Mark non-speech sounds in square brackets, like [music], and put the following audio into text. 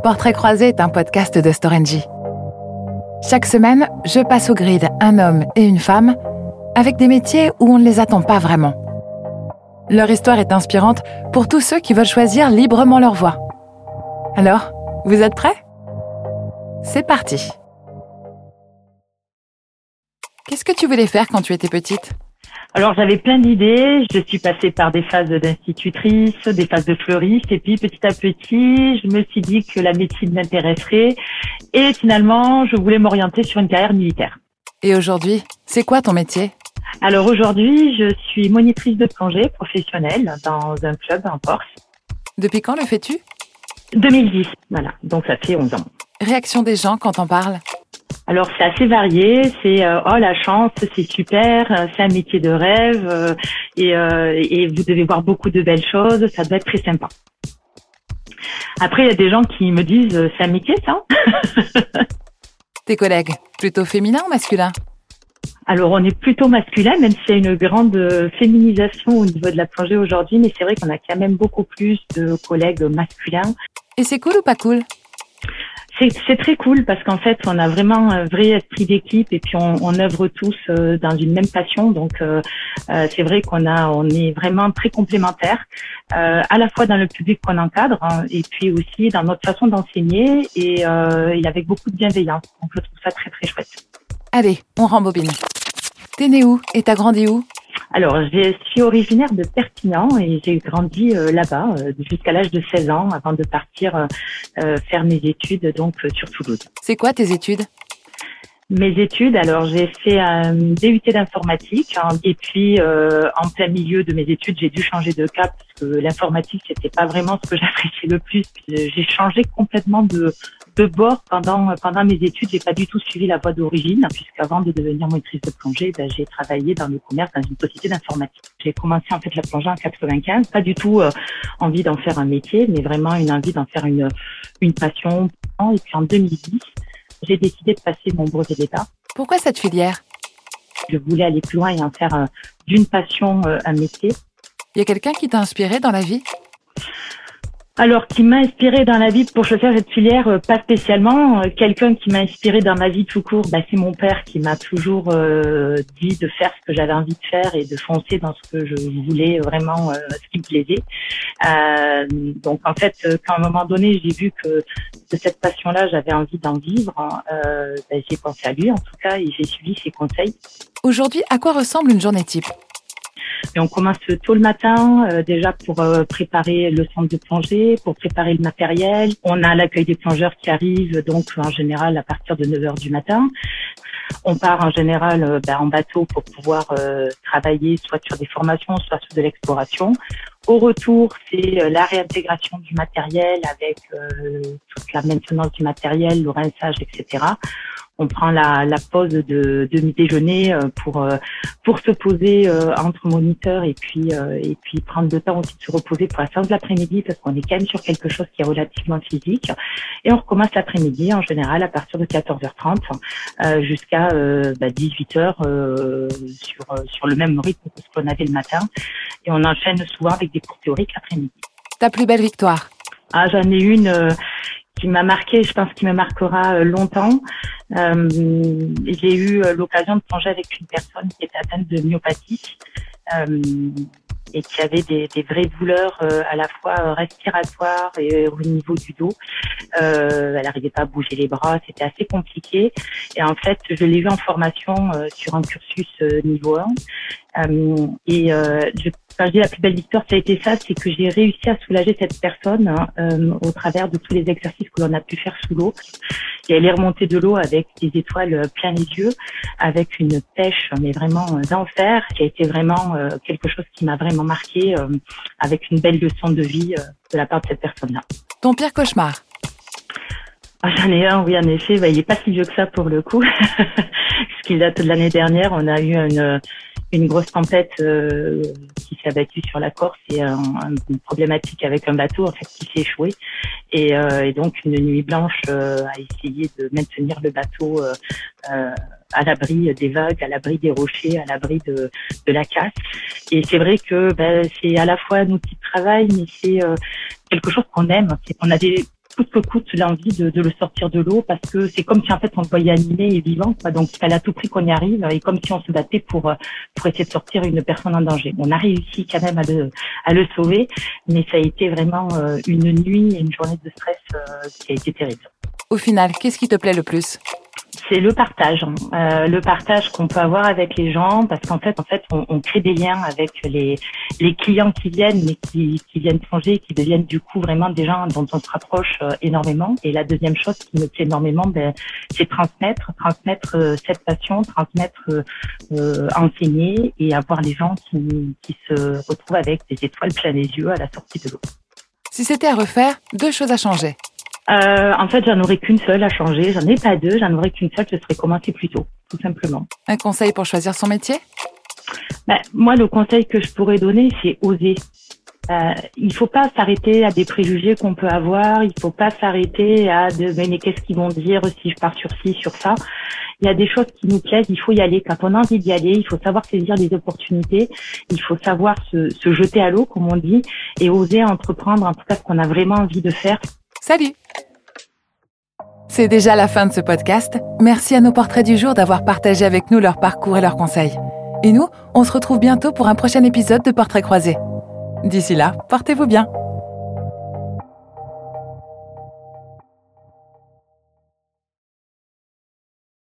Portrait croisé est un podcast de Storengy. Chaque semaine, je passe au grid un homme et une femme avec des métiers où on ne les attend pas vraiment. Leur histoire est inspirante pour tous ceux qui veulent choisir librement leur voie. Alors, vous êtes prêts? C'est parti Qu'est-ce que tu voulais faire quand tu étais petite? Alors j'avais plein d'idées, je suis passée par des phases d'institutrice, des phases de fleuriste, et puis petit à petit, je me suis dit que la médecine m'intéresserait, et finalement, je voulais m'orienter sur une carrière militaire. Et aujourd'hui, c'est quoi ton métier? Alors aujourd'hui, je suis monitrice de plongée professionnelle dans un club en Corse. Depuis quand le fais-tu? 2010, voilà, donc ça fait 11 ans. Réaction des gens quand on parle? Alors c'est assez varié, c'est euh, oh la chance, c'est super, euh, c'est un métier de rêve euh, et, et vous devez voir beaucoup de belles choses, ça doit être très sympa. Après il y a des gens qui me disent c'est un métier ça. [laughs] Tes collègues, plutôt féminin ou masculin? Alors on est plutôt masculin, même s'il y a une grande féminisation au niveau de la plongée aujourd'hui, mais c'est vrai qu'on a quand même beaucoup plus de collègues masculins. Et c'est cool ou pas cool? C'est très cool parce qu'en fait, on a vraiment un vrai esprit d'équipe et puis on, œuvre tous euh, dans une même passion. Donc, euh, euh, c'est vrai qu'on a, on est vraiment très complémentaires, à la fois dans le public qu'on encadre hein, et puis aussi dans notre façon d'enseigner et, et avec beaucoup de bienveillance. Donc, je trouve ça très très chouette. Allez, on rembobine. T'es né où et t'as grandi où? Alors, je suis originaire de Perpignan et j'ai grandi euh, là-bas euh, jusqu'à l'âge de 16 ans avant de partir euh, faire mes études donc sur Toulouse. C'est quoi tes études? Mes études, alors j'ai fait un DUT d'informatique hein, et puis en plein milieu de mes études, j'ai dû changer de cap parce que l'informatique c'était pas vraiment ce que [laughs] j'appréciais le plus. J'ai changé complètement de, de bord pendant pendant mes études, j'ai pas du tout suivi la voie d'origine, puisqu'avant de devenir monitrice de plongée, ben, j'ai travaillé dans le commerce dans une société d'informatique. J'ai commencé en fait la plongée en 95, pas du tout euh, envie d'en faire un métier, mais vraiment une envie d'en faire une une passion. Et puis en 2010, j'ai décidé de passer mon brevet d'État. Pourquoi cette filière? Je voulais aller plus loin et en faire euh, d'une passion euh, un métier. Il y a quelqu'un qui t'a inspiré dans la vie? Alors, qui m'a inspiré dans la vie pour choisir cette filière, euh, pas spécialement. Euh, quelqu'un qui m'a inspiré dans ma vie tout court, bah, c'est mon père qui m'a toujours euh, dit de faire ce que j'avais envie de faire et de foncer dans ce que je voulais vraiment, ce qui me plaisait. donc, en fait, quand à un moment donné, j'ai vu que de cette passion-là, j'avais envie d'en vivre, bah, j'ai pensé à lui en tout cas et j'ai suivi ses conseils. Aujourd'hui, à quoi ressemble une journée type? Et on commence tôt le matin, euh, déjà pour euh, préparer le centre de plongée, pour préparer le matériel. On a l'accueil des plongeurs qui arrivent, donc en général à partir de 9 heures du matin. On part en général euh, ben, en bateau pour pouvoir travailler soit sur des formations, soit sur de l'exploration. Au retour, c'est la réintégration du matériel avec toute la maintenance du matériel, le rinçage, etc on prend la, la pause de demi-déjeuner euh, pour euh, pour se poser euh, entre moniteurs et puis et puis prendre le temps aussi de se reposer pour la fin de l'après-midi parce qu'on est quand même sur quelque chose qui est relativement physique. Et on recommence l'après-midi en général à partir de 14h30 jusqu'à 18h bah, sur sur le même rythme que ce qu'on avait le matin. Et on enchaîne souvent avec des cours théoriques l'après-midi. Ta plus belle victoire ah, j'en ai une qui m'a marqué, je pense qu'il me marquera euh, longtemps. Euh, j'ai eu euh, l'occasion de plonger avec une personne qui était atteinte de myopathie euh, et qui avait des, des vraies douleurs euh, à la fois respiratoires et au niveau du dos. elle n'arrivait pas à bouger les bras, c'était assez compliqué. Et en fait, je l'ai vu en formation sur un cursus niveau 1. Euh, et euh, je, quand je dis la plus belle victoire, ça a été ça, c'est que j'ai réussi à soulager cette personne hein, euh, au travers de tous les exercices que l'on a pu faire sous l'eau. Et elle est remontée de l'eau avec des étoiles plein les yeux, avec une pêche, mais vraiment d'enfer, qui a été vraiment quelque chose qui m'a vraiment marqué, avec une belle leçon de vie de la part de cette personne-là. Ton pire cauchemar? Ah, J'en ai un, oui, en effet. Bah, il est pas si vieux que ça pour le coup. [laughs] Ce qu'il date de l'année dernière. On a eu une, une grosse tempête euh, qui s'est abattue sur la Corse et une problématique avec un bateau en fait qui s'est échoué et, euh, et, donc une nuit blanche euh, à essayer de maintenir le bateau à l'abri des vagues, à l'abri des rochers, à l'abri de, de la casse. Et c'est vrai que ben, c'est à la fois un outil de travail, mais c'est quelque chose qu'on aime. Qu'on a des coûte que coûte l'envie de, de, le sortir de l'eau parce que c'est comme si en fait on le voyait animé et vivant. Quoi. Donc il fallait à tout prix qu'on y arrive et comme si on se battait pour pour essayer de sortir une personne en danger. On a réussi quand même à le à le sauver, mais ça a été vraiment une nuit et une journée de stress qui a été terrible. Au final, qu'est-ce qui te plaît le plus? C'est le partage, hein. euh, le partage qu'on peut avoir avec les gens, parce qu'en fait, en fait, on, on, crée des liens avec les les clients qui viennent, mais qui, qui viennent changer, qui deviennent du coup vraiment des gens dont on se rapproche euh, énormément. Et la deuxième chose qui me plaît énormément, ben, c'est transmettre, transmettre euh, cette passion, transmettre, euh, enseigner et avoir les gens qui, qui se retrouvent avec des étoiles plein les yeux à la sortie de l'eau. Si c'était à refaire, deux choses à changer. Euh, en fait, j'en aurais qu'une seule à changer. J'en ai pas deux. J'en aurais qu'une seule. Ce serait commencer plus tôt, tout simplement. Un conseil pour choisir son métier? Ben, Moi, le conseil que je pourrais donner, c'est oser. Euh, il faut pas s'arrêter à des préjugés qu'on peut avoir. Il faut pas s'arrêter à de mais, qu'est-ce qu'ils vont dire si je pars sur ci, sur ça? Il y a des choses qui nous plaisent. Il faut y aller. Quand on a envie d'y aller, il faut savoir saisir les opportunités. Il faut savoir se, se jeter à l'eau, comme on dit, et oser entreprendre en tout cas ce qu'on a vraiment envie de faire Salut C'est déjà la fin de ce podcast. Merci à nos portraits du jour d'avoir partagé avec nous leur parcours et leurs conseils. Et nous, on se retrouve bientôt pour un prochain épisode de Portraits croisés. D'ici là, portez-vous bien.